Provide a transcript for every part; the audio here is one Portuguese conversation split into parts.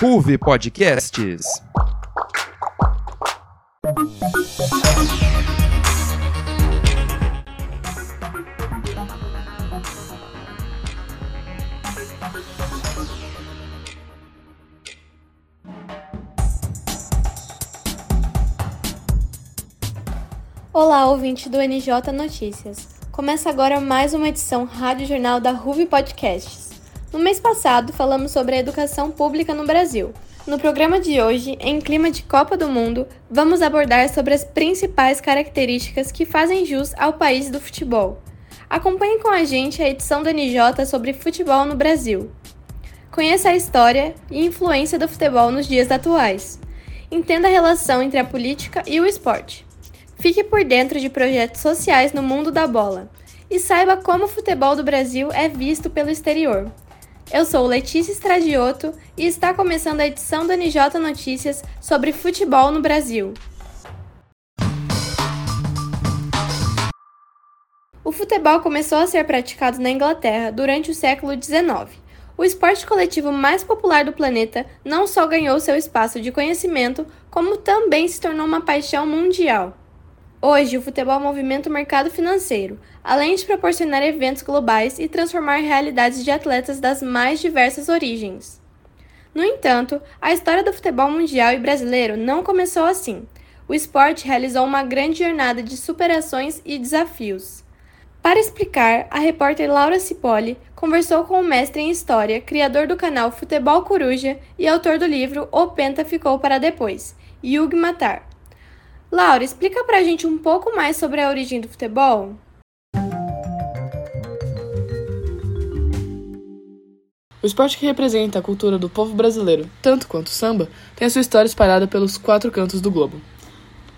Ruve Podcasts. Olá, ouvinte do NJ Notícias. Começa agora mais uma edição Rádio Jornal da Ruve Podcasts. No mês passado, falamos sobre a educação pública no Brasil. No programa de hoje, em clima de Copa do Mundo, vamos abordar sobre as principais características que fazem jus ao país do futebol. Acompanhe com a gente a edição do NJ sobre futebol no Brasil. Conheça a história e influência do futebol nos dias atuais. Entenda a relação entre a política e o esporte. Fique por dentro de projetos sociais no mundo da bola e saiba como o futebol do Brasil é visto pelo exterior. Eu sou Letícia Estradioto e está começando a edição do NJ Notícias sobre futebol no Brasil. O futebol começou a ser praticado na Inglaterra durante o século XIX. O esporte coletivo mais popular do planeta não só ganhou seu espaço de conhecimento, como também se tornou uma paixão mundial. Hoje, o futebol movimenta o mercado financeiro, além de proporcionar eventos globais e transformar realidades de atletas das mais diversas origens. No entanto, a história do futebol mundial e brasileiro não começou assim. O esporte realizou uma grande jornada de superações e desafios. Para explicar, a repórter Laura Cipolli conversou com o mestre em História, criador do canal Futebol Coruja e autor do livro O Penta Ficou para Depois, Yug Matar. Laura, explica pra gente um pouco mais sobre a origem do futebol. O esporte que representa a cultura do povo brasileiro, tanto quanto o samba, tem a sua história espalhada pelos quatro cantos do globo.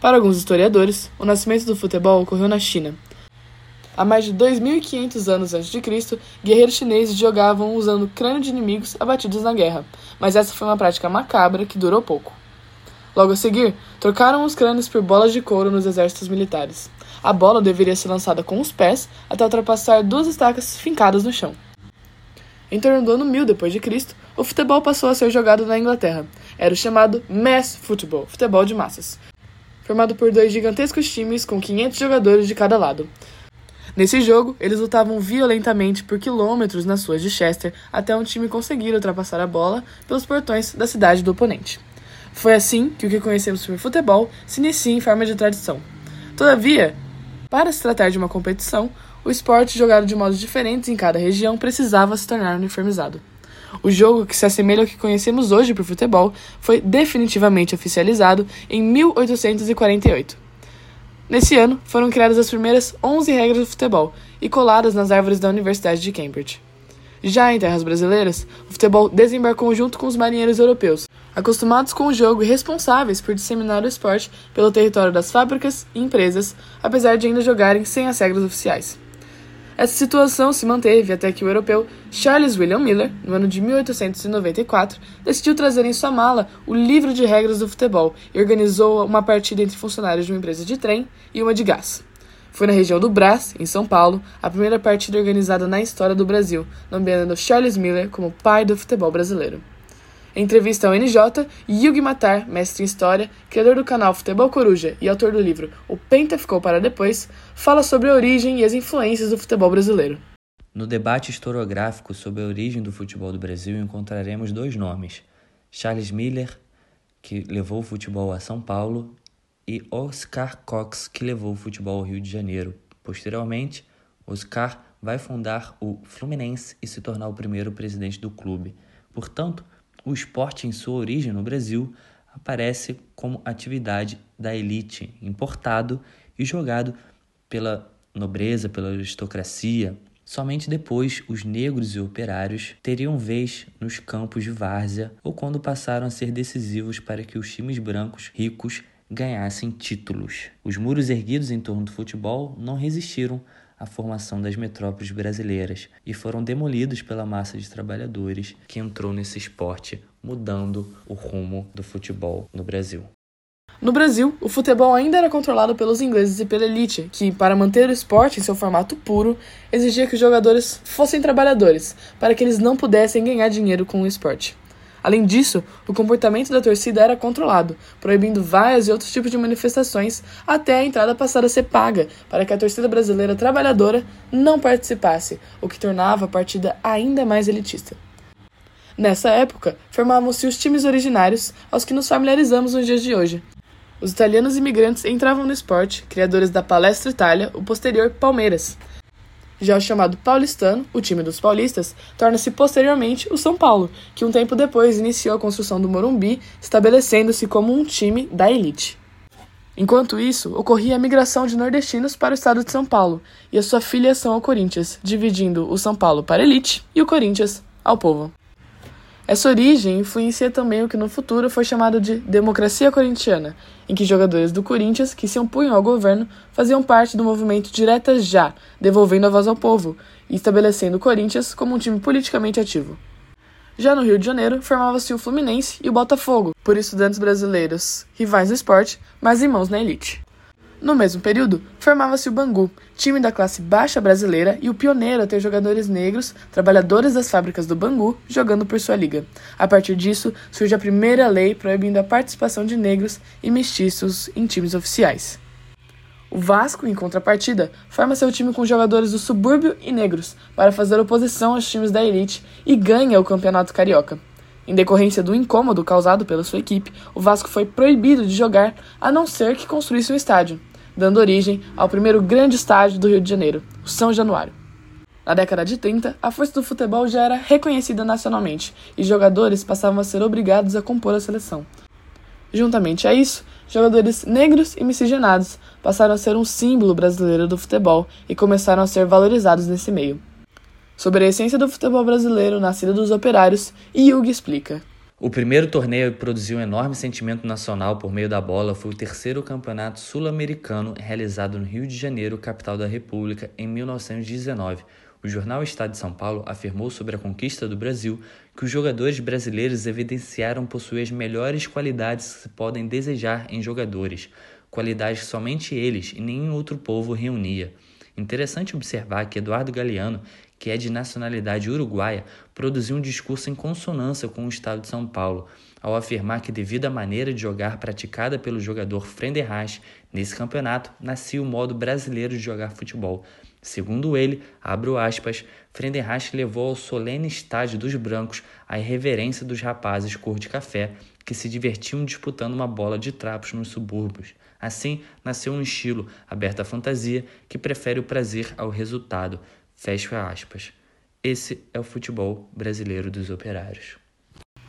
Para alguns historiadores, o nascimento do futebol ocorreu na China. Há mais de 2.500 anos antes de Cristo, guerreiros chineses jogavam usando crânio de inimigos abatidos na guerra, mas essa foi uma prática macabra que durou pouco. Logo a seguir, trocaram os crânios por bolas de couro nos exércitos militares. A bola deveria ser lançada com os pés até ultrapassar duas estacas fincadas no chão. Em torno do ano 1000 d.C., o futebol passou a ser jogado na Inglaterra. Era o chamado mass football, futebol de massas, formado por dois gigantescos times com 500 jogadores de cada lado. Nesse jogo, eles lutavam violentamente por quilômetros nas ruas de Chester até um time conseguir ultrapassar a bola pelos portões da cidade do oponente. Foi assim que o que conhecemos por futebol se inicia em forma de tradição. Todavia, para se tratar de uma competição, o esporte jogado de modos diferentes em cada região precisava se tornar uniformizado. O jogo, que se assemelha ao que conhecemos hoje por futebol, foi definitivamente oficializado em 1848. Nesse ano, foram criadas as primeiras 11 regras do futebol e coladas nas árvores da Universidade de Cambridge. Já em terras brasileiras, o futebol desembarcou junto com os marinheiros europeus, acostumados com o jogo e responsáveis por disseminar o esporte pelo território das fábricas e empresas, apesar de ainda jogarem sem as regras oficiais. Essa situação se manteve até que o europeu Charles William Miller, no ano de 1894, decidiu trazer em sua mala o livro de regras do futebol e organizou uma partida entre funcionários de uma empresa de trem e uma de gás. Foi na região do Brás, em São Paulo, a primeira partida organizada na história do Brasil, nomeando Charles Miller como pai do futebol brasileiro. Entrevista ao NJ, Yugi Matar, mestre em História, criador do canal Futebol Coruja e autor do livro O Penta Ficou Para Depois, fala sobre a origem e as influências do futebol brasileiro. No debate historiográfico sobre a origem do futebol do Brasil encontraremos dois nomes: Charles Miller, que levou o futebol a São Paulo, e Oscar Cox, que levou o futebol ao Rio de Janeiro. Posteriormente, Oscar vai fundar o Fluminense e se tornar o primeiro presidente do clube. Portanto, o esporte em sua origem no Brasil aparece como atividade da elite, importado e jogado pela nobreza, pela aristocracia. Somente depois os negros e operários teriam vez nos campos de várzea ou quando passaram a ser decisivos para que os times brancos ricos ganhassem títulos. Os muros erguidos em torno do futebol não resistiram a formação das metrópoles brasileiras e foram demolidos pela massa de trabalhadores que entrou nesse esporte, mudando o rumo do futebol no Brasil. No Brasil, o futebol ainda era controlado pelos ingleses e pela elite, que, para manter o esporte em seu formato puro, exigia que os jogadores fossem trabalhadores, para que eles não pudessem ganhar dinheiro com o esporte. Além disso, o comportamento da torcida era controlado, proibindo vários e outros tipos de manifestações até a entrada passar a ser paga, para que a torcida brasileira trabalhadora não participasse, o que tornava a partida ainda mais elitista. Nessa época, formavam-se os times originários aos que nos familiarizamos nos dias de hoje, os italianos imigrantes entravam no esporte, criadores da Palestra Itália, o posterior Palmeiras. Já o chamado paulistano, o time dos paulistas, torna-se posteriormente o São Paulo, que um tempo depois iniciou a construção do Morumbi, estabelecendo-se como um time da elite. Enquanto isso, ocorria a migração de nordestinos para o estado de São Paulo e a sua filiação ao Corinthians, dividindo o São Paulo para a elite e o Corinthians ao povo. Essa origem influencia também o que no futuro foi chamado de democracia corintiana, em que jogadores do Corinthians que se opunham ao governo faziam parte do movimento Direta Já, devolvendo a voz ao povo e estabelecendo o Corinthians como um time politicamente ativo. Já no Rio de Janeiro, formava-se o Fluminense e o Botafogo, por estudantes brasileiros, rivais no esporte, mas irmãos na elite. No mesmo período, formava-se o Bangu, time da classe baixa brasileira e o pioneiro a ter jogadores negros, trabalhadores das fábricas do Bangu, jogando por sua liga. A partir disso, surge a primeira lei proibindo a participação de negros e mestiços em times oficiais. O Vasco, em contrapartida, forma seu time com jogadores do subúrbio e negros para fazer oposição aos times da elite e ganha o Campeonato Carioca. Em decorrência do incômodo causado pela sua equipe, o Vasco foi proibido de jogar a não ser que construísse um estádio dando origem ao primeiro grande estádio do Rio de Janeiro, o São Januário. Na década de 30, a força do futebol já era reconhecida nacionalmente e jogadores passavam a ser obrigados a compor a seleção. Juntamente a isso, jogadores negros e miscigenados passaram a ser um símbolo brasileiro do futebol e começaram a ser valorizados nesse meio. Sobre a essência do futebol brasileiro nascida dos operários, Yugi explica. O primeiro torneio que produziu um enorme sentimento nacional por meio da bola foi o terceiro campeonato sul-americano realizado no Rio de Janeiro, capital da República, em 1919. O jornal Estado de São Paulo afirmou sobre a conquista do Brasil que os jogadores brasileiros evidenciaram possuir as melhores qualidades que se podem desejar em jogadores, qualidades que somente eles e nenhum outro povo reunia. Interessante observar que Eduardo Galeano que é de nacionalidade uruguaia, produziu um discurso em consonância com o estado de São Paulo, ao afirmar que, devido à maneira de jogar praticada pelo jogador Frenderrache nesse campeonato, nascia o modo brasileiro de jogar futebol. Segundo ele, abro aspas, levou ao solene estádio dos brancos a irreverência dos rapazes cor de café que se divertiam disputando uma bola de trapos nos subúrbios. Assim, nasceu um estilo, aberto à fantasia, que prefere o prazer ao resultado, Fecha aspas. Esse é o futebol brasileiro dos operários.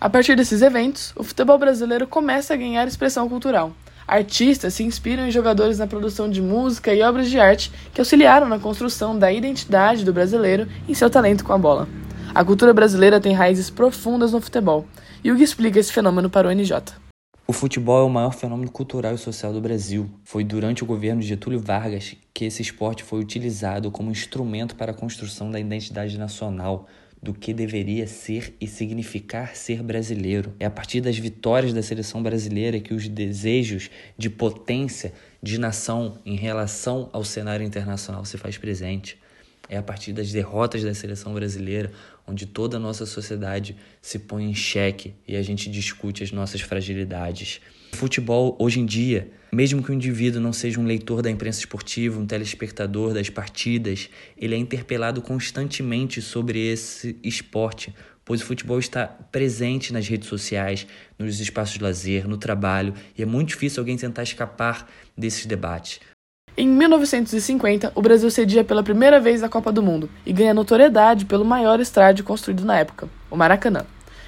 A partir desses eventos, o futebol brasileiro começa a ganhar expressão cultural. Artistas se inspiram em jogadores na produção de música e obras de arte que auxiliaram na construção da identidade do brasileiro em seu talento com a bola. A cultura brasileira tem raízes profundas no futebol, e o que explica esse fenômeno para o NJ. O futebol é o maior fenômeno cultural e social do Brasil. Foi durante o governo de Getúlio Vargas que esse esporte foi utilizado como instrumento para a construção da identidade nacional, do que deveria ser e significar ser brasileiro. É a partir das vitórias da seleção brasileira que os desejos de potência de nação em relação ao cenário internacional se faz presente. É a partir das derrotas da seleção brasileira onde toda a nossa sociedade se põe em xeque e a gente discute as nossas fragilidades. O futebol, hoje em dia, mesmo que o indivíduo não seja um leitor da imprensa esportiva, um telespectador das partidas, ele é interpelado constantemente sobre esse esporte, pois o futebol está presente nas redes sociais, nos espaços de lazer, no trabalho, e é muito difícil alguém tentar escapar desses debates. Em 1950, o Brasil cedia pela primeira vez a Copa do Mundo e ganha notoriedade pelo maior estádio construído na época, o Maracanã.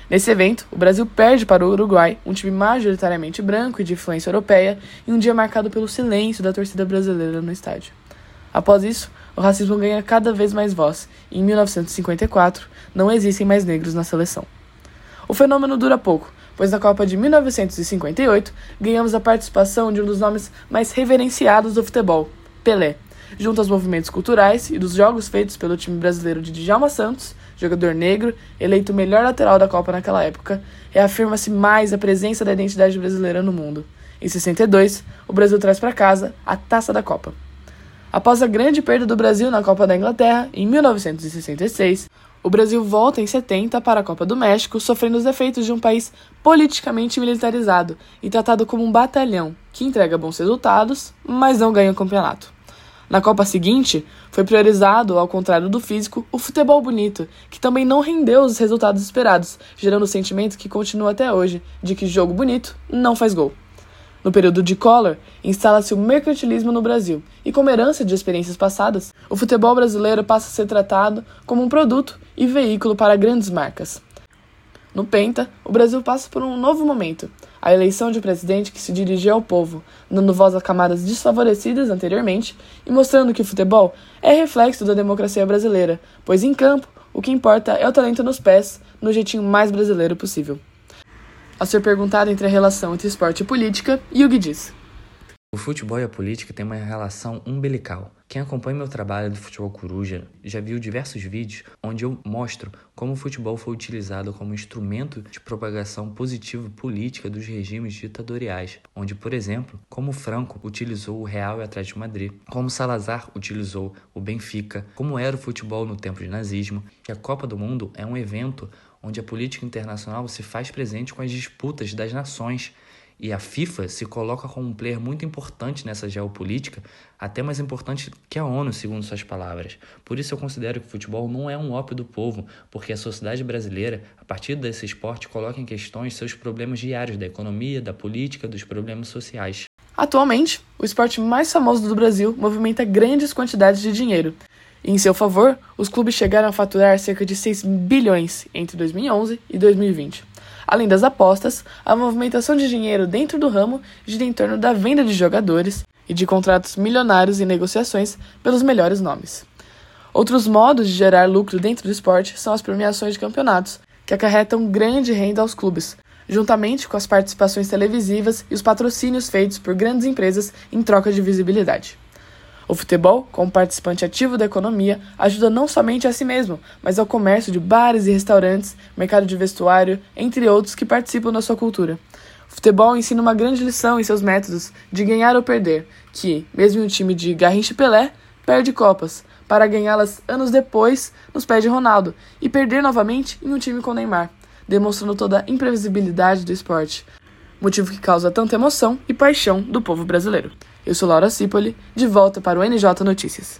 Nesse evento, o Brasil perde para o Uruguai, um time majoritariamente branco e de influência europeia, em um dia marcado pelo silêncio da torcida brasileira no estádio. Após isso, o racismo ganha cada vez mais voz e, em 1954, não existem mais negros na seleção. O fenômeno dura pouco, pois na Copa de 1958 ganhamos a participação de um dos nomes mais reverenciados do futebol, Pelé, junto aos movimentos culturais e dos jogos feitos pelo time brasileiro de Djalma Santos, jogador negro, eleito o melhor lateral da Copa naquela época, reafirma-se mais a presença da identidade brasileira no mundo. Em 62, o Brasil traz para casa a Taça da Copa. Após a grande perda do Brasil na Copa da Inglaterra, em 1966, o Brasil volta em 70 para a Copa do México, sofrendo os efeitos de um país politicamente militarizado e tratado como um batalhão que entrega bons resultados, mas não ganha o campeonato. Na Copa seguinte, foi priorizado, ao contrário do físico, o futebol bonito, que também não rendeu os resultados esperados, gerando o sentimento que continua até hoje de que jogo bonito não faz gol. No período de Collor, instala-se o mercantilismo no Brasil, e como herança de experiências passadas, o futebol brasileiro passa a ser tratado como um produto e veículo para grandes marcas. No Penta, o Brasil passa por um novo momento, a eleição de um presidente que se dirigia ao povo, dando voz a camadas desfavorecidas anteriormente e mostrando que o futebol é reflexo da democracia brasileira, pois em campo o que importa é o talento nos pés, no jeitinho mais brasileiro possível. Ao ser perguntado entre a relação entre esporte e política, Yugi diz: O futebol e a política têm uma relação umbilical. Quem acompanha meu trabalho do Futebol Coruja já viu diversos vídeos onde eu mostro como o futebol foi utilizado como instrumento de propagação positiva política dos regimes ditatoriais, onde, por exemplo, como Franco utilizou o Real e Atlético de Madrid, como Salazar utilizou o Benfica, como era o futebol no tempo de nazismo, que a Copa do Mundo é um evento onde a política internacional se faz presente com as disputas das nações e a FIFA se coloca como um player muito importante nessa geopolítica, até mais importante que a ONU, segundo suas palavras. Por isso eu considero que o futebol não é um ópio do povo, porque a sociedade brasileira, a partir desse esporte, coloca em questões seus problemas diários da economia, da política, dos problemas sociais. Atualmente, o esporte mais famoso do Brasil movimenta grandes quantidades de dinheiro. Em seu favor, os clubes chegaram a faturar cerca de 6 bilhões entre 2011 e 2020. Além das apostas, a movimentação de dinheiro dentro do ramo gira em torno da venda de jogadores e de contratos milionários em negociações pelos melhores nomes. Outros modos de gerar lucro dentro do esporte são as premiações de campeonatos, que acarretam grande renda aos clubes, juntamente com as participações televisivas e os patrocínios feitos por grandes empresas em troca de visibilidade. O futebol, como participante ativo da economia, ajuda não somente a si mesmo, mas ao comércio de bares e restaurantes, mercado de vestuário, entre outros que participam da sua cultura. O futebol ensina uma grande lição em seus métodos de ganhar ou perder, que, mesmo em um time de Garrincha Pelé, perde Copas, para ganhá-las anos depois nos pés de Ronaldo, e perder novamente em um time com Neymar, demonstrando toda a imprevisibilidade do esporte, motivo que causa tanta emoção e paixão do povo brasileiro. Eu sou Laura Cipoli, de volta para o NJ Notícias.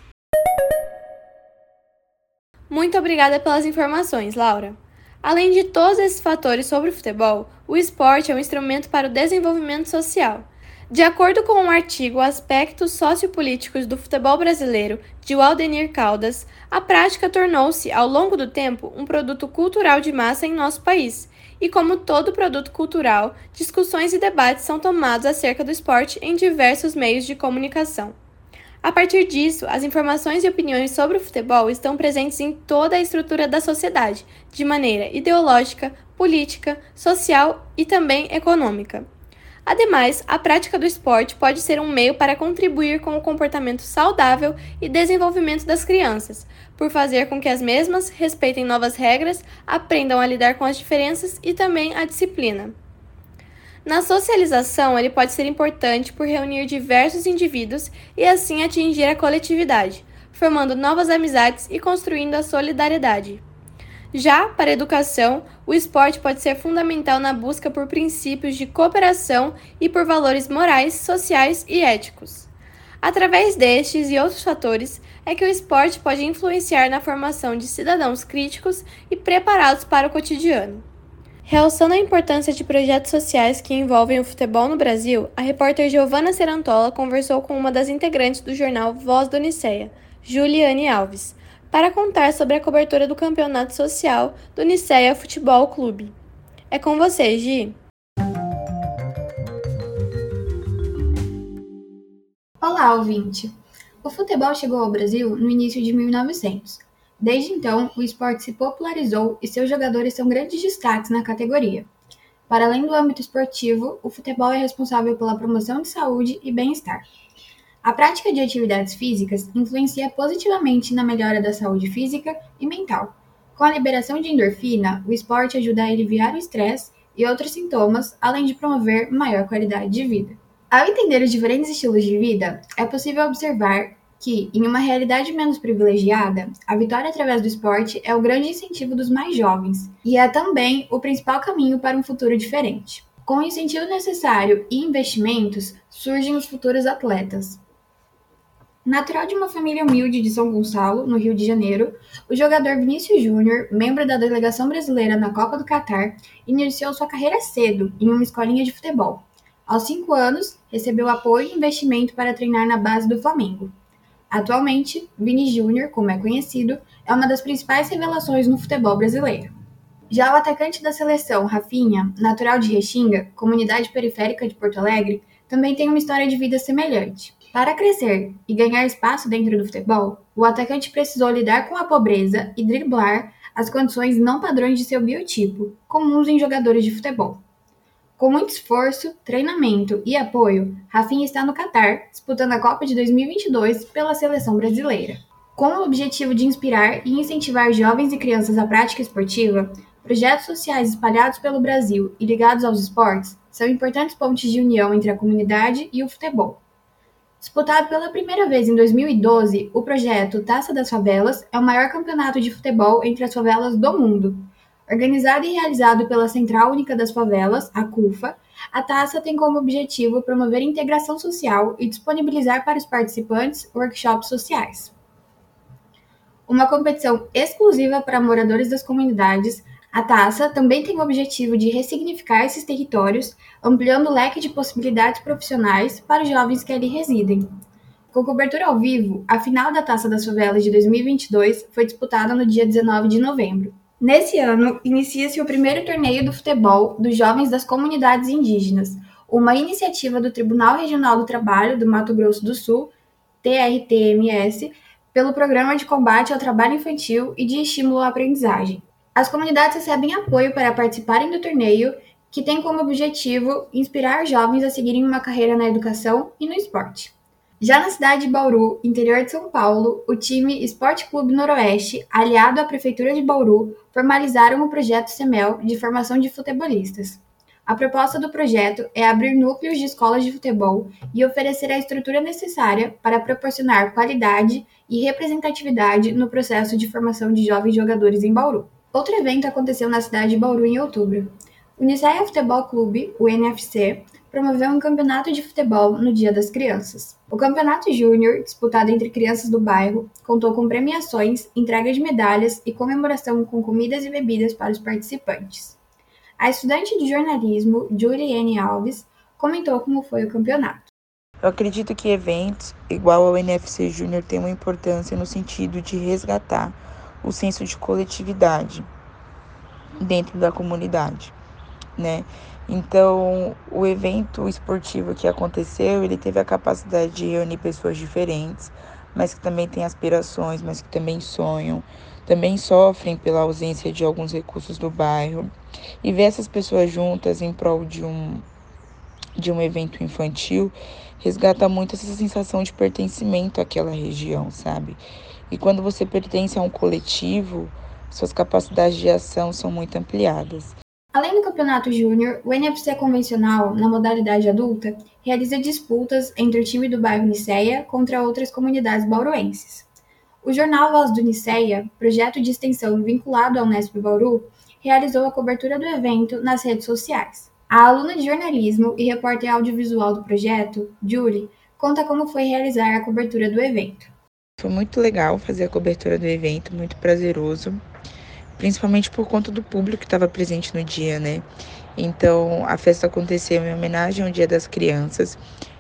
Muito obrigada pelas informações, Laura. Além de todos esses fatores sobre o futebol, o esporte é um instrumento para o desenvolvimento social. De acordo com um artigo Aspectos Sociopolíticos do Futebol Brasileiro, de Waldenir Caldas, a prática tornou-se, ao longo do tempo, um produto cultural de massa em nosso país e, como todo produto cultural, discussões e debates são tomados acerca do esporte em diversos meios de comunicação. A partir disso, as informações e opiniões sobre o futebol estão presentes em toda a estrutura da sociedade, de maneira ideológica, política, social e também econômica. Ademais, a prática do esporte pode ser um meio para contribuir com o comportamento saudável e desenvolvimento das crianças, por fazer com que as mesmas respeitem novas regras, aprendam a lidar com as diferenças e também a disciplina. Na socialização, ele pode ser importante por reunir diversos indivíduos e assim atingir a coletividade, formando novas amizades e construindo a solidariedade. Já para a educação, o esporte pode ser fundamental na busca por princípios de cooperação e por valores morais, sociais e éticos. Através destes e outros fatores, é que o esporte pode influenciar na formação de cidadãos críticos e preparados para o cotidiano. Realçando a importância de projetos sociais que envolvem o futebol no Brasil, a repórter Giovanna Serantola conversou com uma das integrantes do jornal Voz do Niceia, Juliane Alves, para contar sobre a cobertura do campeonato social do Niceia Futebol Clube. É com você, Gi. Olá, ouvinte! O futebol chegou ao Brasil no início de 1900. Desde então, o esporte se popularizou e seus jogadores são grandes destaques na categoria. Para além do âmbito esportivo, o futebol é responsável pela promoção de saúde e bem-estar. A prática de atividades físicas influencia positivamente na melhora da saúde física e mental. Com a liberação de endorfina, o esporte ajuda a aliviar o estresse e outros sintomas, além de promover maior qualidade de vida. Ao entender os diferentes estilos de vida, é possível observar que, em uma realidade menos privilegiada, a vitória através do esporte é o grande incentivo dos mais jovens e é também o principal caminho para um futuro diferente. Com o incentivo necessário e investimentos, surgem os futuros atletas. Natural de uma família humilde de São Gonçalo, no Rio de Janeiro, o jogador Vinícius Júnior, membro da delegação brasileira na Copa do Catar, iniciou sua carreira cedo em uma escolinha de futebol. Aos cinco anos, recebeu apoio e investimento para treinar na base do Flamengo. Atualmente, Vini Júnior, como é conhecido, é uma das principais revelações no futebol brasileiro. Já o atacante da seleção, Rafinha, natural de Restinga, comunidade periférica de Porto Alegre, também tem uma história de vida semelhante. Para crescer e ganhar espaço dentro do futebol, o atacante precisou lidar com a pobreza e driblar as condições não padrões de seu biotipo, comuns em jogadores de futebol. Com muito esforço, treinamento e apoio, Rafinha está no Catar, disputando a Copa de 2022 pela seleção brasileira. Com o objetivo de inspirar e incentivar jovens e crianças à prática esportiva, projetos sociais espalhados pelo Brasil e ligados aos esportes são importantes pontes de união entre a comunidade e o futebol. Disputado pela primeira vez em 2012, o projeto Taça das Favelas é o maior campeonato de futebol entre as favelas do mundo. Organizado e realizado pela Central Única das Favelas, a CUFA, a taça tem como objetivo promover integração social e disponibilizar para os participantes workshops sociais. Uma competição exclusiva para moradores das comunidades, a taça também tem o objetivo de ressignificar esses territórios, ampliando o leque de possibilidades profissionais para os jovens que ali residem. Com cobertura ao vivo, a final da Taça das Favelas de 2022 foi disputada no dia 19 de novembro. Nesse ano, inicia-se o primeiro torneio do futebol dos jovens das comunidades indígenas, uma iniciativa do Tribunal Regional do Trabalho do Mato Grosso do Sul, TRTMS, pelo Programa de Combate ao Trabalho Infantil e de Estímulo à Aprendizagem. As comunidades recebem apoio para participarem do torneio, que tem como objetivo inspirar jovens a seguirem uma carreira na educação e no esporte. Já na cidade de Bauru, interior de São Paulo, o time Esporte Clube Noroeste, aliado à Prefeitura de Bauru, formalizaram o projeto CEMEL de formação de futebolistas. A proposta do projeto é abrir núcleos de escolas de futebol e oferecer a estrutura necessária para proporcionar qualidade e representatividade no processo de formação de jovens jogadores em Bauru. Outro evento aconteceu na cidade de Bauru em outubro. O Niceia Futebol Clube, o NFC, promoveu um campeonato de futebol no Dia das Crianças. O campeonato júnior, disputado entre crianças do bairro, contou com premiações, entrega de medalhas e comemoração com comidas e bebidas para os participantes. A estudante de jornalismo, Juliane Alves, comentou como foi o campeonato. Eu acredito que eventos igual ao NFC Júnior têm uma importância no sentido de resgatar o senso de coletividade dentro da comunidade, né? Então, o evento esportivo que aconteceu, ele teve a capacidade de reunir pessoas diferentes, mas que também têm aspirações, mas que também sonham, também sofrem pela ausência de alguns recursos do bairro. E ver essas pessoas juntas em prol de um de um evento infantil resgata muito essa sensação de pertencimento àquela região, sabe? E quando você pertence a um coletivo, suas capacidades de ação são muito ampliadas. Além do campeonato júnior, o NFC convencional, na modalidade adulta, realiza disputas entre o time do bairro Niceia contra outras comunidades bauruenses. O jornal Voz do Niceia, projeto de extensão vinculado ao Unesp Bauru, realizou a cobertura do evento nas redes sociais. A aluna de jornalismo e repórter audiovisual do projeto, Julie, conta como foi realizar a cobertura do evento. Foi muito legal fazer a cobertura do evento, muito prazeroso, principalmente por conta do público que estava presente no dia, né? Então, a festa aconteceu em homenagem ao Dia das Crianças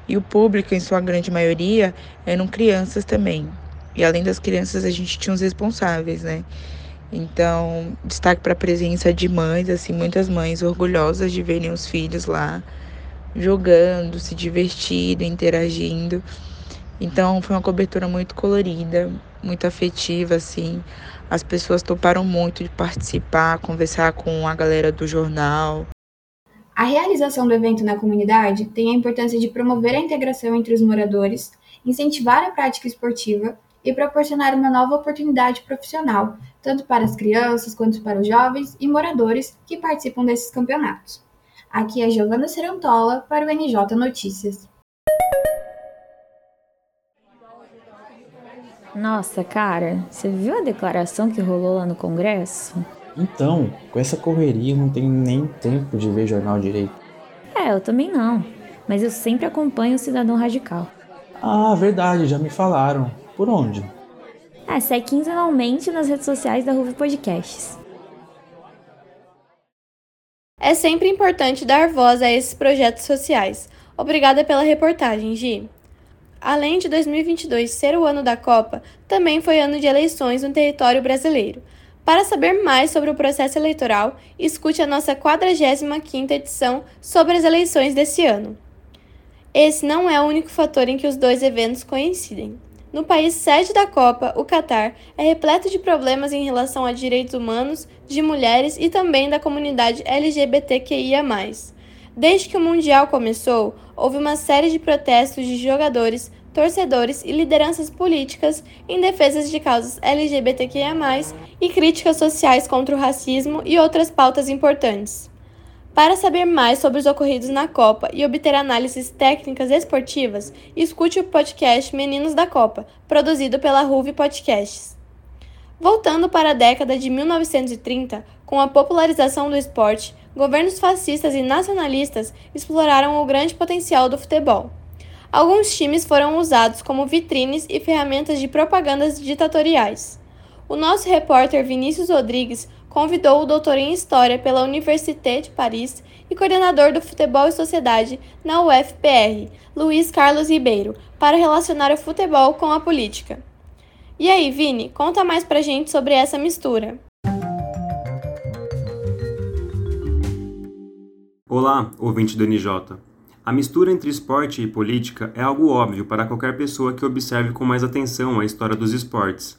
e o público, em sua grande maioria, eram crianças também. E além das crianças, a gente tinha os responsáveis, né? Então, destaque para a presença de mães, assim, muitas mães orgulhosas de verem os filhos lá jogando, se divertindo, interagindo. Então foi uma cobertura muito colorida, muito afetiva, assim. As pessoas toparam muito de participar, conversar com a galera do jornal. A realização do evento na comunidade tem a importância de promover a integração entre os moradores, incentivar a prática esportiva e proporcionar uma nova oportunidade profissional, tanto para as crianças quanto para os jovens e moradores que participam desses campeonatos. Aqui é Giovana Serantola para o NJ Notícias. Nossa, cara, você viu a declaração que rolou lá no Congresso? Então, com essa correria não tenho nem tempo de ver jornal direito. É, eu também não. Mas eu sempre acompanho o Cidadão Radical. Ah, verdade, já me falaram. Por onde? É, sai quinzenalmente nas redes sociais da Ruve Podcasts. É sempre importante dar voz a esses projetos sociais. Obrigada pela reportagem, Gi. Além de 2022 ser o ano da Copa, também foi ano de eleições no território brasileiro. Para saber mais sobre o processo eleitoral, escute a nossa 45ª edição sobre as eleições desse ano. Esse não é o único fator em que os dois eventos coincidem. No país sede da Copa, o Catar, é repleto de problemas em relação a direitos humanos, de mulheres e também da comunidade LGBTQIA. Desde que o Mundial começou, houve uma série de protestos de jogadores, torcedores e lideranças políticas em defesa de causas LGBTQIA, e críticas sociais contra o racismo e outras pautas importantes. Para saber mais sobre os ocorridos na Copa e obter análises técnicas esportivas, escute o podcast Meninos da Copa, produzido pela Ruve Podcasts. Voltando para a década de 1930, com a popularização do esporte, governos fascistas e nacionalistas exploraram o grande potencial do futebol. Alguns times foram usados como vitrines e ferramentas de propagandas ditatoriais. O nosso repórter Vinícius Rodrigues convidou o doutor em História pela Université de Paris e coordenador do Futebol e Sociedade na UFPR, Luiz Carlos Ribeiro, para relacionar o futebol com a política. E aí, Vini, conta mais pra gente sobre essa mistura. Olá, ouvinte do NJ. A mistura entre esporte e política é algo óbvio para qualquer pessoa que observe com mais atenção a história dos esportes.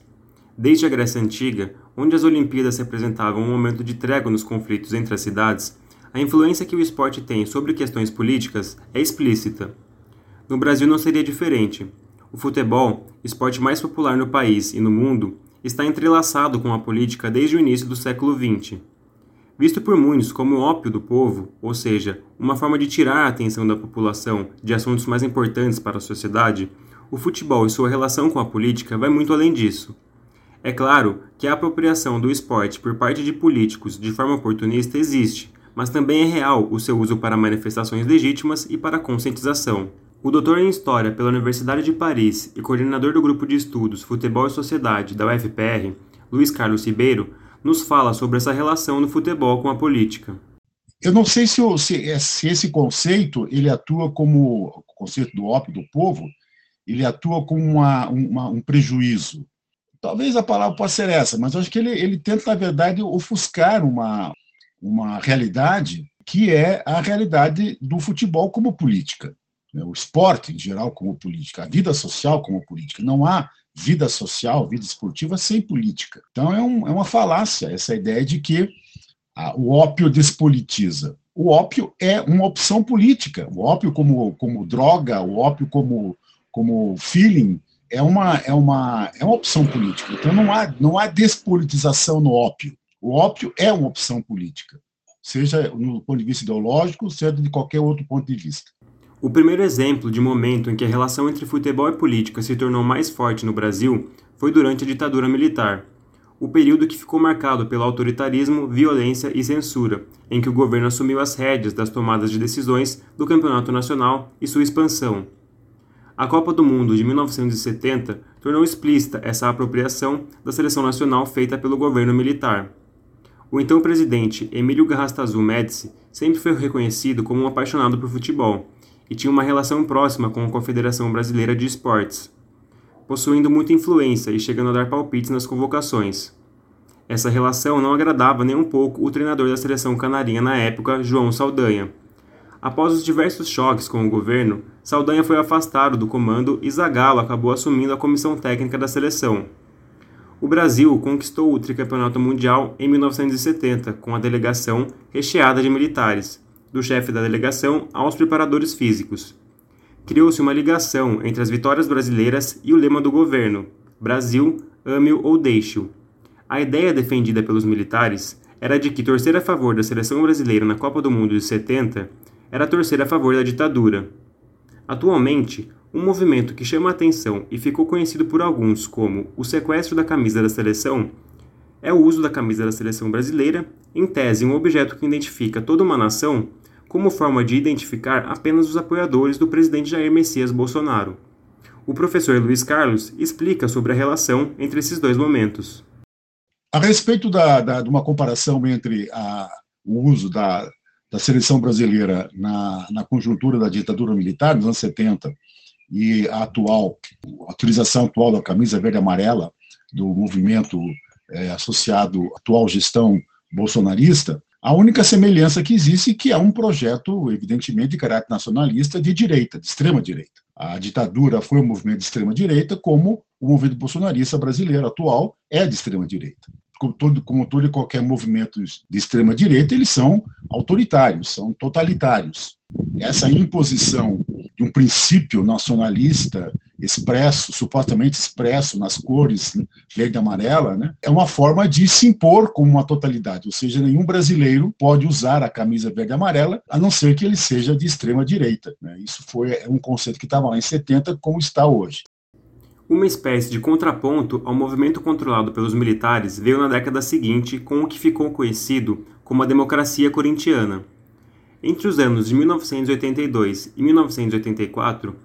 Desde a Grécia Antiga, onde as Olimpíadas representavam um momento de trégua nos conflitos entre as cidades, a influência que o esporte tem sobre questões políticas é explícita. No Brasil não seria diferente. O futebol, esporte mais popular no país e no mundo, está entrelaçado com a política desde o início do século XX. Visto por muitos como ópio do povo, ou seja, uma forma de tirar a atenção da população de assuntos mais importantes para a sociedade, o futebol e sua relação com a política vai muito além disso. É claro que a apropriação do esporte por parte de políticos de forma oportunista existe, mas também é real o seu uso para manifestações legítimas e para conscientização. O doutor em História pela Universidade de Paris e coordenador do grupo de estudos Futebol e Sociedade da UFPR, Luiz Carlos Ribeiro, nos fala sobre essa relação do futebol com a política. Eu não sei se, se, se esse conceito ele atua como o conceito do ópio do povo, ele atua como uma, uma, um prejuízo. Talvez a palavra possa ser essa, mas acho que ele, ele tenta, na verdade, ofuscar uma, uma realidade que é a realidade do futebol como política, né? o esporte em geral como política, a vida social como política. Não há vida social, vida esportiva sem política. Então é, um, é uma falácia essa ideia de que a, o ópio despolitiza. O ópio é uma opção política. O ópio como, como droga, o ópio como, como feeling, é uma, é, uma, é uma opção política. Então não há, não há despolitização no ópio. O ópio é uma opção política, seja no ponto de vista ideológico, seja de qualquer outro ponto de vista. O primeiro exemplo de momento em que a relação entre futebol e política se tornou mais forte no Brasil foi durante a ditadura militar, o período que ficou marcado pelo autoritarismo, violência e censura, em que o governo assumiu as rédeas das tomadas de decisões do campeonato nacional e sua expansão. A Copa do Mundo de 1970 tornou explícita essa apropriação da seleção nacional feita pelo governo militar. O então presidente Emílio Garrastazu Médici sempre foi reconhecido como um apaixonado por futebol e tinha uma relação próxima com a Confederação Brasileira de Esportes, possuindo muita influência e chegando a dar palpites nas convocações. Essa relação não agradava nem um pouco o treinador da seleção canarinha na época, João Saldanha. Após os diversos choques com o governo, Saldanha foi afastado do comando e Zagallo acabou assumindo a comissão técnica da seleção. O Brasil conquistou o tricampeonato mundial em 1970 com a delegação recheada de militares, do chefe da delegação aos preparadores físicos. Criou-se uma ligação entre as vitórias brasileiras e o lema do governo: Brasil, ame-o ou deixe-o. A ideia defendida pelos militares era de que torcer a favor da seleção brasileira na Copa do Mundo de 70 era torcer a favor da ditadura. Atualmente, Um movimento que chama a atenção e ficou conhecido por alguns como o sequestro da camisa da seleção é o uso da camisa da seleção brasileira, em tese um objeto que identifica toda uma nação, como forma de identificar apenas os apoiadores do presidente Jair Messias Bolsonaro. O professor Luiz Carlos explica sobre a relação entre esses dois momentos. A respeito da, da, de uma comparação entre a, o uso da, da seleção brasileira na, na conjuntura da ditadura militar, nos anos 70, e a atual, a utilização atual da camisa verde amarela do movimento é, associado à atual gestão bolsonarista, a única semelhança que existe é que é um projeto, evidentemente, de caráter nacionalista de direita, de extrema direita. A ditadura foi um movimento de extrema direita, como o movimento bolsonarista brasileiro atual é de extrema direita. Como todo, como todo e qualquer movimento de extrema direita, eles são autoritários, são totalitários. Essa imposição de um princípio nacionalista expresso, supostamente expresso nas cores verde e amarela, né, é uma forma de se impor como uma totalidade, ou seja, nenhum brasileiro pode usar a camisa verde e amarela, a não ser que ele seja de extrema direita. Né. Isso foi um conceito que estava lá em 70, como está hoje. Uma espécie de contraponto ao movimento controlado pelos militares veio na década seguinte com o que ficou conhecido como a democracia corintiana. Entre os anos de 1982 e 1984,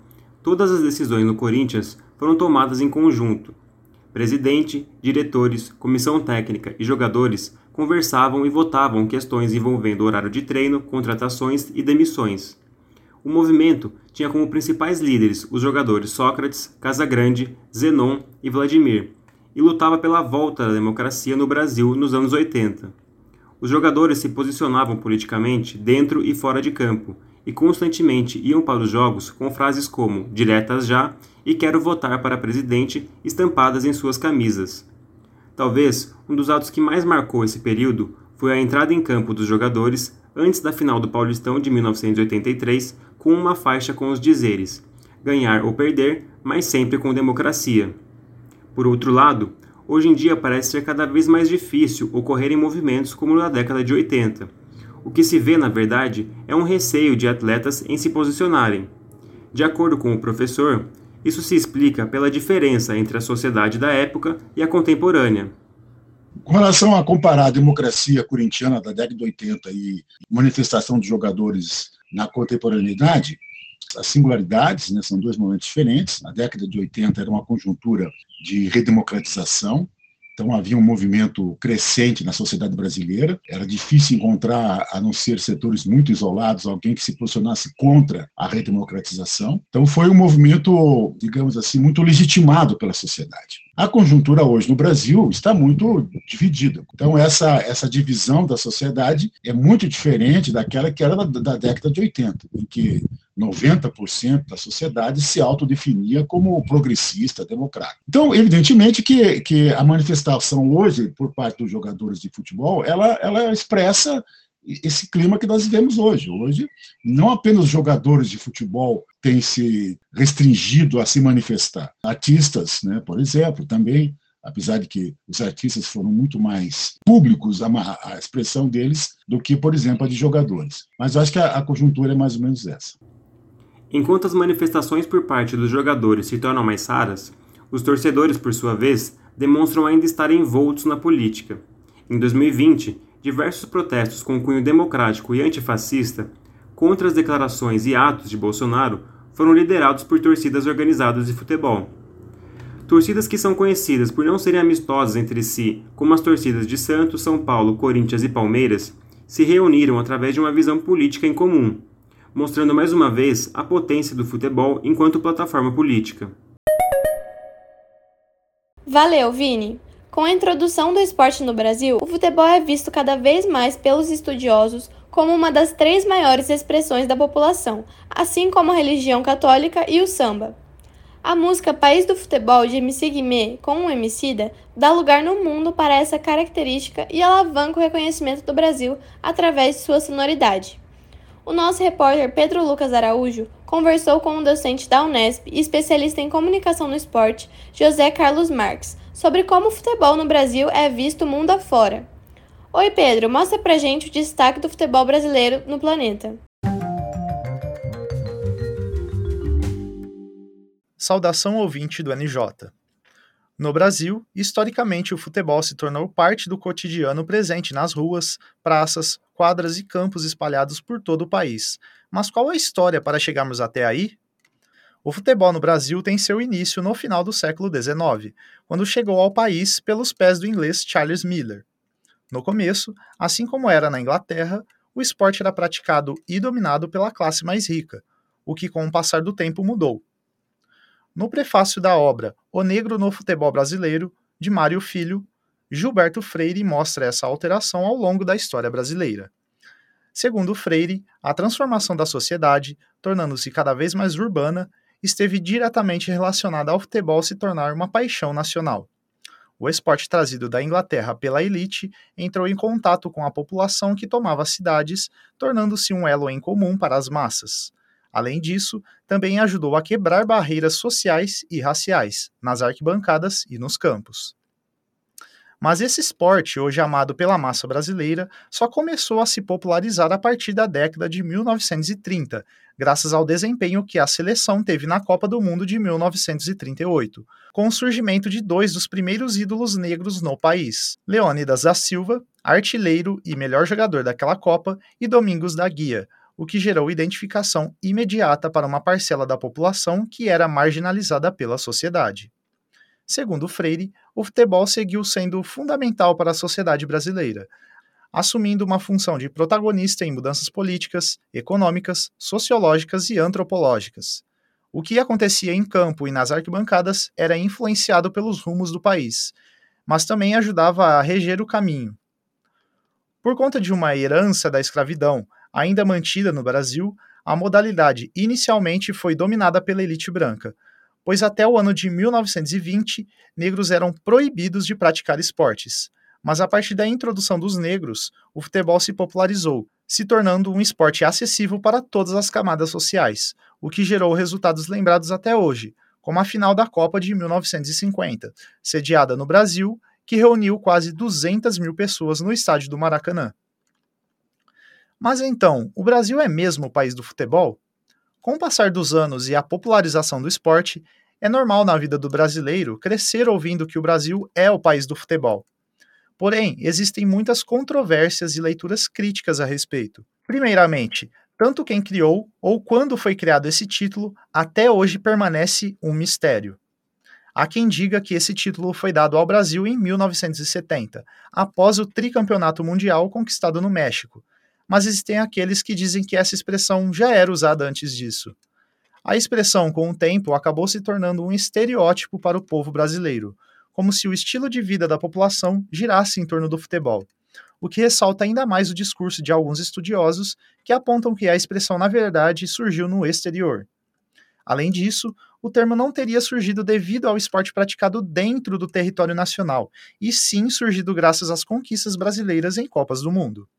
todas as decisões no Corinthians foram tomadas em conjunto. Presidente, diretores, comissão técnica e jogadores conversavam e votavam questões envolvendo horário de treino, contratações e demissões. O movimento tinha como principais líderes os jogadores Sócrates, Casagrande, Zenon e Vladimir, e lutava pela volta da democracia no Brasil nos anos 80. Os jogadores se posicionavam politicamente dentro e fora de campo e constantemente iam para os jogos com frases como diretas já e quero votar para presidente estampadas em suas camisas. Talvez um dos atos que mais marcou esse período foi a entrada em campo dos jogadores antes da final do Paulistão de 1983 com uma faixa com os dizeres: ganhar ou perder, mas sempre com democracia. Por outro lado, hoje em dia parece ser cada vez mais difícil ocorrer em movimentos como na década de 80 o que se vê, na verdade, é um receio de atletas em se posicionarem. De acordo com o professor, isso se explica pela diferença entre a sociedade da época e a contemporânea. Com relação a comparar a democracia corintiana da década de 80 e manifestação de jogadores na contemporaneidade, as singularidades né, são dois momentos diferentes. Na década de 80 era uma conjuntura de redemocratização, então havia um movimento crescente na sociedade brasileira. Era difícil encontrar, a não ser setores muito isolados, alguém que se posicionasse contra a redemocratização. Então foi um movimento, digamos assim, muito legitimado pela sociedade. A conjuntura hoje no Brasil está muito dividida. Então, essa, essa divisão da sociedade é muito diferente daquela que era da, da década de 80, em que 90% da sociedade se autodefinia como progressista, democrático. Então, evidentemente que, que a manifestação hoje, por parte dos jogadores de futebol, ela, ela expressa esse clima que nós vivemos hoje. Hoje, não apenas jogadores de futebol têm se restringido a se manifestar, artistas, né, por exemplo, também, apesar de que os artistas foram muito mais públicos a, a expressão deles do que, por exemplo, a de jogadores. Mas acho que a, a conjuntura é mais ou menos essa. Enquanto as manifestações por parte dos jogadores se tornam mais raras, os torcedores, por sua vez, demonstram ainda estar envoltos na política. Em 2020, diversos protestos com cunho democrático e antifascista contra as declarações e atos de Bolsonaro foram liderados por torcidas organizadas de futebol. Torcidas que são conhecidas por não serem amistosas entre si, como as torcidas de Santos, São Paulo, Corinthians e Palmeiras, se reuniram através de uma visão política em comum, mostrando mais uma vez a potência do futebol enquanto plataforma política. Valeu, Vini! Com a introdução do esporte no Brasil, o futebol é visto cada vez mais pelos estudiosos como uma das três maiores expressões da população, assim como a religião católica e o samba. A música País do Futebol de MC Guimê com o Emicida dá lugar no mundo para essa característica e alavanca o reconhecimento do Brasil através de sua sonoridade. O nosso repórter Pedro Lucas Araújo conversou com um docente da Unesp e especialista em comunicação no esporte, José Carlos Marques, sobre como o futebol no Brasil é visto mundo afora. Oi, Pedro, mostra pra gente o destaque do futebol brasileiro no planeta. Saudação ouvinte do NJ. No Brasil, historicamente o futebol se tornou parte do cotidiano presente nas ruas, praças, quadras e campos espalhados por todo o país. Mas qual a história para chegarmos até aí? O futebol no Brasil tem seu início no final do século XIX, quando chegou ao país pelos pés do inglês Charles Miller. No começo, assim como era na Inglaterra, o esporte era praticado e dominado pela classe mais rica, o que com o passar do tempo mudou. No prefácio da obra O Negro no Futebol Brasileiro, de Mário Filho, Gilberto Freire mostra essa alteração ao longo da história brasileira. Segundo Freire, a transformação da sociedade, tornando-se cada vez mais urbana, esteve diretamente relacionada ao futebol se tornar uma paixão nacional. O esporte trazido da Inglaterra pela elite entrou em contato com a população que tomava cidades, tornando-se um elo em comum para as massas. Além disso, também ajudou a quebrar barreiras sociais e raciais nas arquibancadas e nos campos. Mas esse esporte, hoje amado pela massa brasileira, só começou a se popularizar a partir da década de 1930, graças ao desempenho que a seleção teve na Copa do Mundo de 1938, com o surgimento de dois dos primeiros ídolos negros no país: Leônidas da Silva, artilheiro e melhor jogador daquela Copa, e Domingos da Guia, o que gerou identificação imediata para uma parcela da população que era marginalizada pela sociedade. Segundo Freire, o futebol seguiu sendo fundamental para a sociedade brasileira, assumindo uma função de protagonista em mudanças políticas, econômicas, sociológicas e antropológicas. O que acontecia em campo e nas arquibancadas era influenciado pelos rumos do país, mas também ajudava a reger o caminho. Por conta de uma herança da escravidão, ainda mantida no Brasil, a modalidade inicialmente foi dominada pela elite branca, pois até o ano de 1920 negros eram proibidos de praticar esportes. Mas a partir da introdução dos negros, o futebol se popularizou, se tornando um esporte acessível para todas as camadas sociais, o que gerou resultados lembrados até hoje, como a final da Copa de 1950, sediada no Brasil, que reuniu quase 200 mil pessoas no estádio do Maracanã. Mas então, o Brasil é mesmo o país do futebol? Com o passar dos anos e a popularização do esporte, é normal na vida do brasileiro crescer ouvindo que o Brasil é o país do futebol. Porém, existem muitas controvérsias e leituras críticas a respeito. Primeiramente, tanto quem criou ou quando foi criado esse título até hoje permanece um mistério. Há quem diga que esse título foi dado ao Brasil em 1970, após o tricampeonato mundial conquistado no México, mas existem aqueles que dizem que essa expressão já era usada antes disso. A expressão, com o tempo, acabou se tornando um estereótipo para o povo brasileiro, como se o estilo de vida da população girasse em torno do futebol, o que ressalta ainda mais o discurso de alguns estudiosos que apontam que a expressão, na verdade, surgiu no exterior. Além disso, o termo não teria surgido devido ao esporte praticado dentro do território nacional, e sim surgido graças às conquistas brasileiras em Copas do Mundo.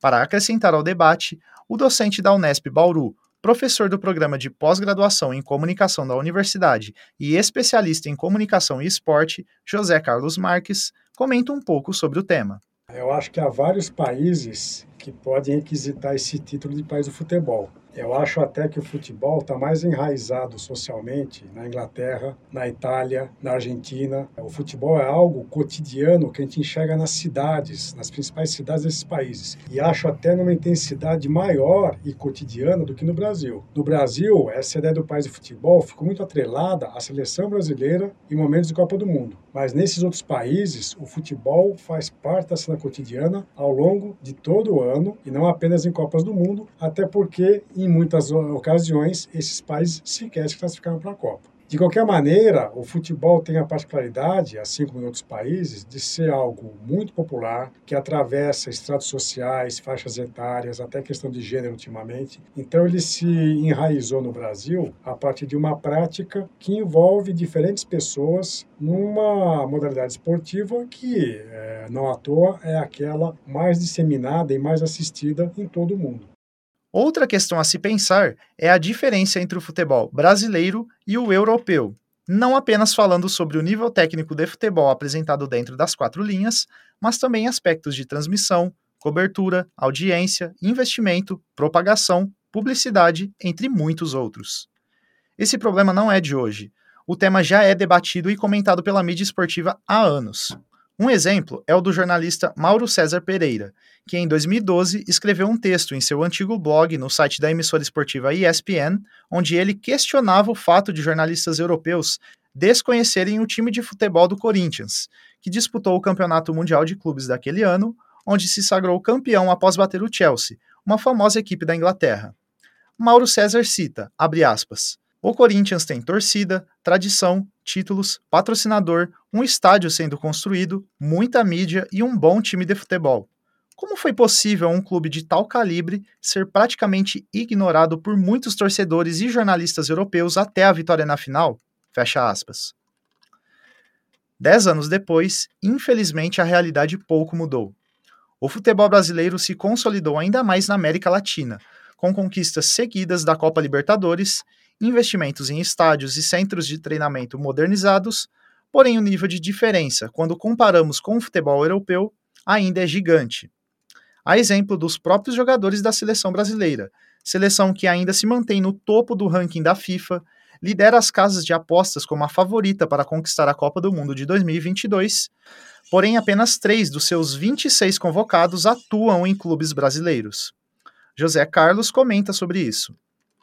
Para acrescentar ao debate, o docente da Unesp Bauru, professor do programa de pós-graduação em comunicação da universidade e especialista em comunicação e esporte, José Carlos Marques, comenta um pouco sobre o tema. Eu acho que há vários países que podem requisitar esse título de país do futebol. Eu acho até que o futebol está mais enraizado socialmente na Inglaterra, na Itália, na Argentina. O futebol é algo cotidiano que a gente enxerga nas cidades, nas principais cidades desses países. E acho até numa intensidade maior e cotidiana do que no Brasil. No Brasil, essa ideia do país do futebol ficou muito atrelada à seleção brasileira em momentos de Copa do Mundo. Mas nesses outros países, o futebol faz parte da cena cotidiana ao longo de todo o ano e não apenas em Copas do Mundo, até porque em em muitas ocasiões, esses países sequer se classificaram para a Copa. De qualquer maneira, o futebol tem a particularidade, assim como em outros países, de ser algo muito popular, que atravessa estratos sociais, faixas etárias, até questão de gênero ultimamente. Então, ele se enraizou no Brasil a partir de uma prática que envolve diferentes pessoas numa modalidade esportiva que, é, não à toa, é aquela mais disseminada e mais assistida em todo o mundo. Outra questão a se pensar é a diferença entre o futebol brasileiro e o europeu, não apenas falando sobre o nível técnico de futebol apresentado dentro das quatro linhas, mas também aspectos de transmissão, cobertura, audiência, investimento, propagação, publicidade, entre muitos outros. Esse problema não é de hoje. O tema já é debatido e comentado pela mídia esportiva há anos. Um exemplo é o do jornalista Mauro César Pereira, que em 2012 escreveu um texto em seu antigo blog no site da emissora esportiva ESPN, onde ele questionava o fato de jornalistas europeus desconhecerem o time de futebol do Corinthians, que disputou o Campeonato Mundial de Clubes daquele ano, onde se sagrou campeão após bater o Chelsea, uma famosa equipe da Inglaterra. Mauro César cita, abre aspas, o Corinthians tem torcida, tradição, títulos, patrocinador, um estádio sendo construído, muita mídia e um bom time de futebol. Como foi possível um clube de tal calibre ser praticamente ignorado por muitos torcedores e jornalistas europeus até a vitória na final? Fecha aspas. Dez anos depois, infelizmente a realidade pouco mudou. O futebol brasileiro se consolidou ainda mais na América Latina, com conquistas seguidas da Copa Libertadores investimentos em estádios e centros de treinamento modernizados, porém o nível de diferença, quando comparamos com o futebol europeu, ainda é gigante. A exemplo dos próprios jogadores da seleção brasileira, seleção que ainda se mantém no topo do ranking da FIFA, lidera as casas de apostas como a favorita para conquistar a Copa do Mundo de 2022, porém apenas três dos seus 26 convocados atuam em clubes brasileiros. José Carlos comenta sobre isso.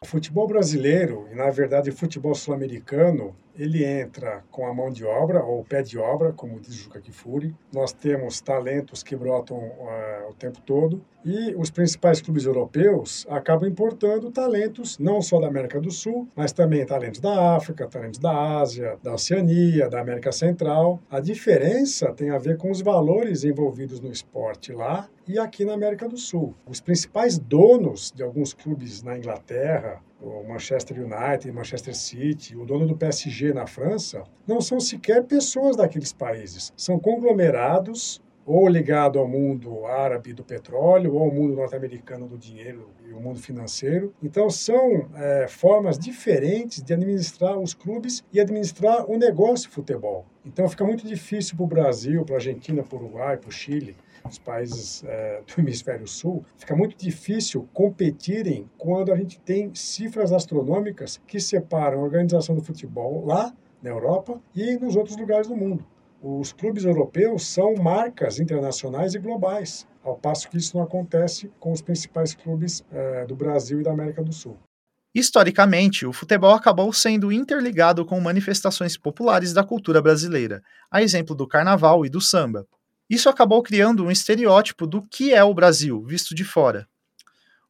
O futebol brasileiro, e na verdade o futebol sul-americano, ele entra com a mão de obra, ou pé de obra, como diz Juca Kifuri. Nós temos talentos que brotam uh, o tempo todo, e os principais clubes europeus acabam importando talentos não só da América do Sul, mas também talentos da África, talentos da Ásia, da Oceania, da América Central. A diferença tem a ver com os valores envolvidos no esporte lá e aqui na América do Sul. Os principais donos de alguns clubes na Inglaterra, o Manchester United, Manchester City, o dono do PSG na França, não são sequer pessoas daqueles países. São conglomerados ou ligado ao mundo árabe do petróleo, ou ao mundo norte-americano do dinheiro e o mundo financeiro. Então, são é, formas diferentes de administrar os clubes e administrar o negócio futebol. Então, fica muito difícil para o Brasil, para a Argentina, para o Uruguai, para o Chile, os países é, do hemisfério sul, fica muito difícil competirem quando a gente tem cifras astronômicas que separam a organização do futebol lá na Europa e nos outros lugares do mundo. Os clubes europeus são marcas internacionais e globais, ao passo que isso não acontece com os principais clubes é, do Brasil e da América do Sul. Historicamente, o futebol acabou sendo interligado com manifestações populares da cultura brasileira, a exemplo do carnaval e do samba. Isso acabou criando um estereótipo do que é o Brasil, visto de fora.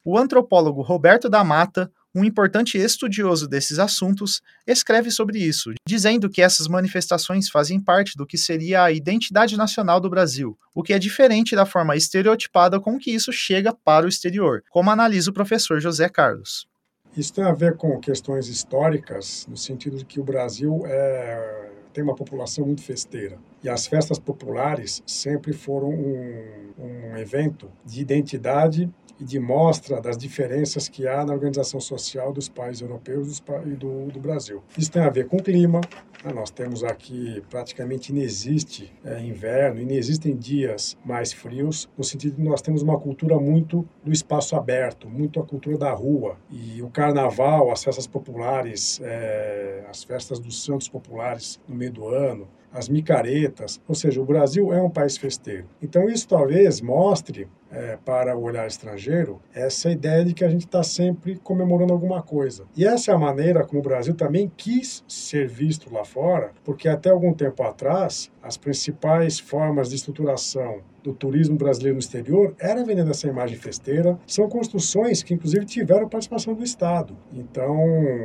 O antropólogo Roberto da Mata, um importante estudioso desses assuntos, escreve sobre isso, dizendo que essas manifestações fazem parte do que seria a identidade nacional do Brasil, o que é diferente da forma estereotipada com que isso chega para o exterior, como analisa o professor José Carlos. Isso tem a ver com questões históricas, no sentido de que o Brasil é, tem uma população muito festeira. E as festas populares sempre foram um, um evento de identidade de mostra das diferenças que há na organização social dos países europeus e do, do Brasil. Isso tem a ver com o clima. Né? Nós temos aqui praticamente inexiste é, inverno, inexistem dias mais frios, no sentido de nós temos uma cultura muito do espaço aberto, muito a cultura da rua. E o carnaval, as festas populares, é, as festas dos santos populares no meio do ano, as micaretas, ou seja, o Brasil é um país festeiro. Então isso talvez mostre é, para o olhar estrangeiro essa ideia de que a gente está sempre comemorando alguma coisa. E essa é a maneira como o Brasil também quis ser visto lá fora, porque até algum tempo atrás as principais formas de estruturação do turismo brasileiro no exterior era vendendo essa imagem festeira. São construções que inclusive tiveram participação do Estado. Então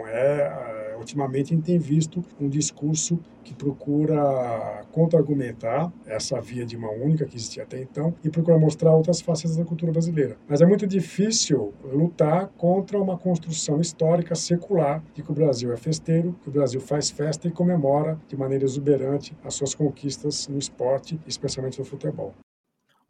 é ultimamente a gente tem visto um discurso que procura contra-argumentar essa via de mão única que existia até então e procura mostrar outras facetas da cultura brasileira. Mas é muito difícil lutar contra uma construção histórica secular de que o Brasil é festeiro, que o Brasil faz festa e comemora de maneira exuberante as suas conquistas no esporte, especialmente no futebol.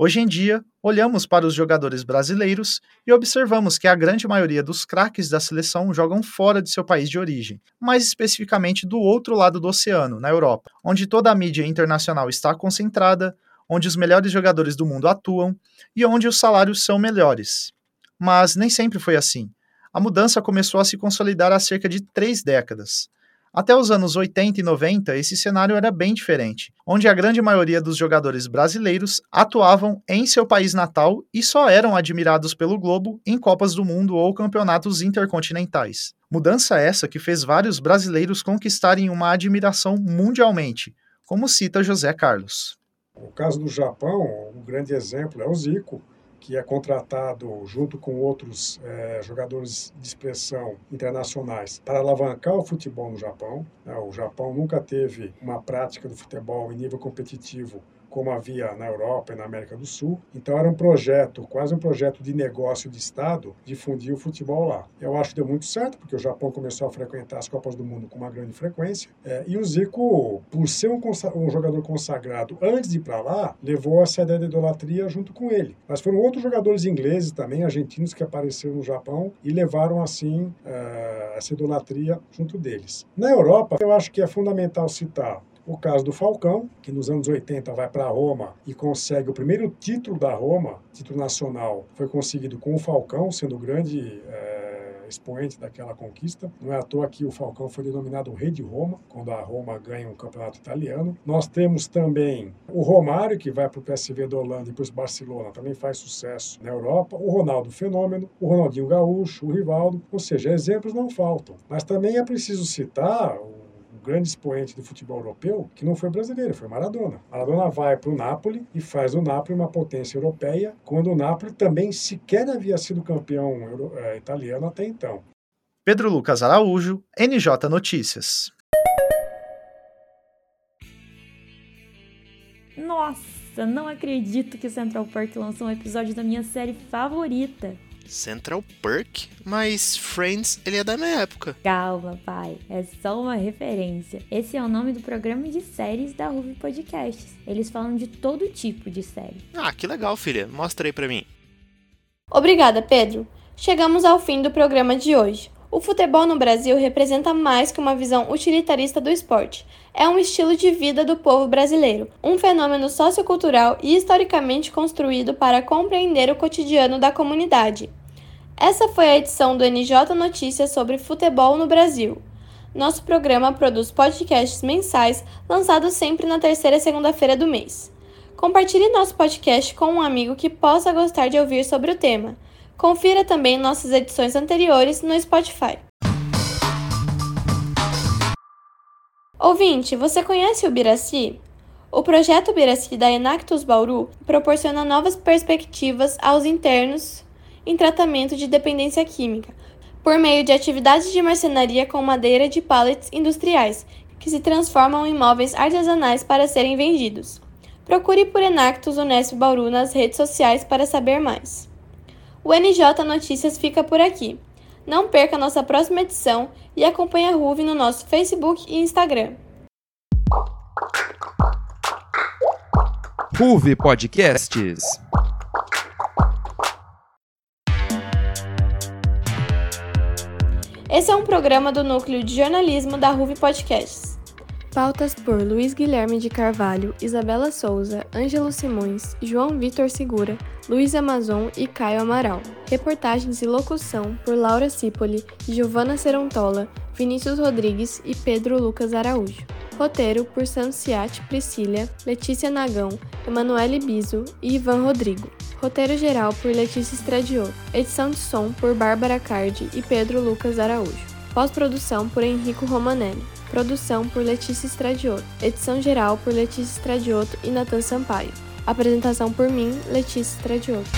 Hoje em dia, olhamos para os jogadores brasileiros e observamos que a grande maioria dos craques da seleção jogam fora de seu país de origem, mais especificamente do outro lado do oceano, na Europa, onde toda a mídia internacional está concentrada, onde os melhores jogadores do mundo atuam e onde os salários são melhores. Mas nem sempre foi assim. a mudança começou a se consolidar há cerca de três décadas. Até os anos 80 e 90, esse cenário era bem diferente, onde a grande maioria dos jogadores brasileiros atuavam em seu país natal e só eram admirados pelo globo em Copas do Mundo ou campeonatos intercontinentais. Mudança essa que fez vários brasileiros conquistarem uma admiração mundialmente, como cita José Carlos. O caso do Japão, um grande exemplo é o Zico, que é contratado junto com outros é, jogadores de expressão internacionais para alavancar o futebol no Japão. Né? O Japão nunca teve uma prática do futebol em nível competitivo como havia na Europa e na América do Sul. Então era um projeto, quase um projeto de negócio de Estado, difundir o futebol lá. Eu acho que deu muito certo, porque o Japão começou a frequentar as Copas do Mundo com uma grande frequência. É, e o Zico, por ser um, um, jogador consagrado antes de ir para lá, levou essa ideia de idolatria junto com ele. Mas foram outros jogadores ingleses também, argentinos, que apareceram no Japão e levaram assim uh, essa idolatria junto deles. Na Europa, eu acho que é fundamental citar o caso do Falcão, que nos anos 80 vai para Roma e consegue o primeiro título da Roma, título nacional, foi conseguido com o Falcão, sendo o grande é, expoente daquela conquista. Não é à toa que o Falcão foi denominado o Rei de Roma, quando a Roma ganha um campeonato italiano. Nós temos também o Romário, que vai para o PSV da Holanda e depois Barcelona, também faz sucesso na Europa. O Ronaldo Fenômeno, o Ronaldinho Gaúcho, o Rivaldo. Ou seja, exemplos não faltam. Mas também é preciso citar o grande expoente do futebol europeu, que não foi brasileiro, foi Maradona. Maradona vai para o Napoli e faz o Napoli uma potência europeia, quando o Napoli também sequer havia sido campeão euro, é, italiano até então. Pedro Lucas Araújo, NJ Notícias. Nossa, não acredito que o Central Park lançou um episódio da minha série favorita. Central Perk, mas Friends ele é da minha época. Calma, pai, é só uma referência. Esse é o nome do programa de séries da Ruby Podcasts. Eles falam de todo tipo de série. Ah, que legal, filha. Mostra aí pra mim. Obrigada, Pedro. Chegamos ao fim do programa de hoje. O futebol no Brasil representa mais que uma visão utilitarista do esporte. É um estilo de vida do povo brasileiro, um fenômeno sociocultural e historicamente construído para compreender o cotidiano da comunidade. Essa foi a edição do NJ Notícias sobre futebol no Brasil. Nosso programa produz podcasts mensais lançados sempre na terceira segunda-feira do mês. Compartilhe nosso podcast com um amigo que possa gostar de ouvir sobre o tema. Confira também nossas edições anteriores no Spotify. Ouvinte, você conhece o Biraci? O projeto Biraci da Enactus Bauru proporciona novas perspectivas aos internos em tratamento de dependência química, por meio de atividades de marcenaria com madeira de pallets industriais, que se transformam em móveis artesanais para serem vendidos. Procure por Enactus Unesp Bauru nas redes sociais para saber mais. O NJ Notícias fica por aqui. Não perca nossa próxima edição e acompanhe a Ruve no nosso Facebook e Instagram. Ruve Podcasts. Esse é um programa do núcleo de jornalismo da Ruve Podcasts. Pautas por Luiz Guilherme de Carvalho, Isabela Souza, Ângelo Simões, João Vitor Segura, Luiz Amazon e Caio Amaral. Reportagens e locução por Laura Cipoli, Giovana Serontola, Vinícius Rodrigues e Pedro Lucas Araújo. Roteiro por Sanciati Priscila, Letícia Nagão, Emanuele Biso e Ivan Rodrigo. Roteiro geral por Letícia Estradiou. Edição de som por Bárbara Cardi e Pedro Lucas Araújo. Pós-produção por Henrico Romanelli. Produção por Letícia Estradioto. Edição geral por Letícia Estradioto e Natan Sampaio. Apresentação por mim, Letícia Estradioto.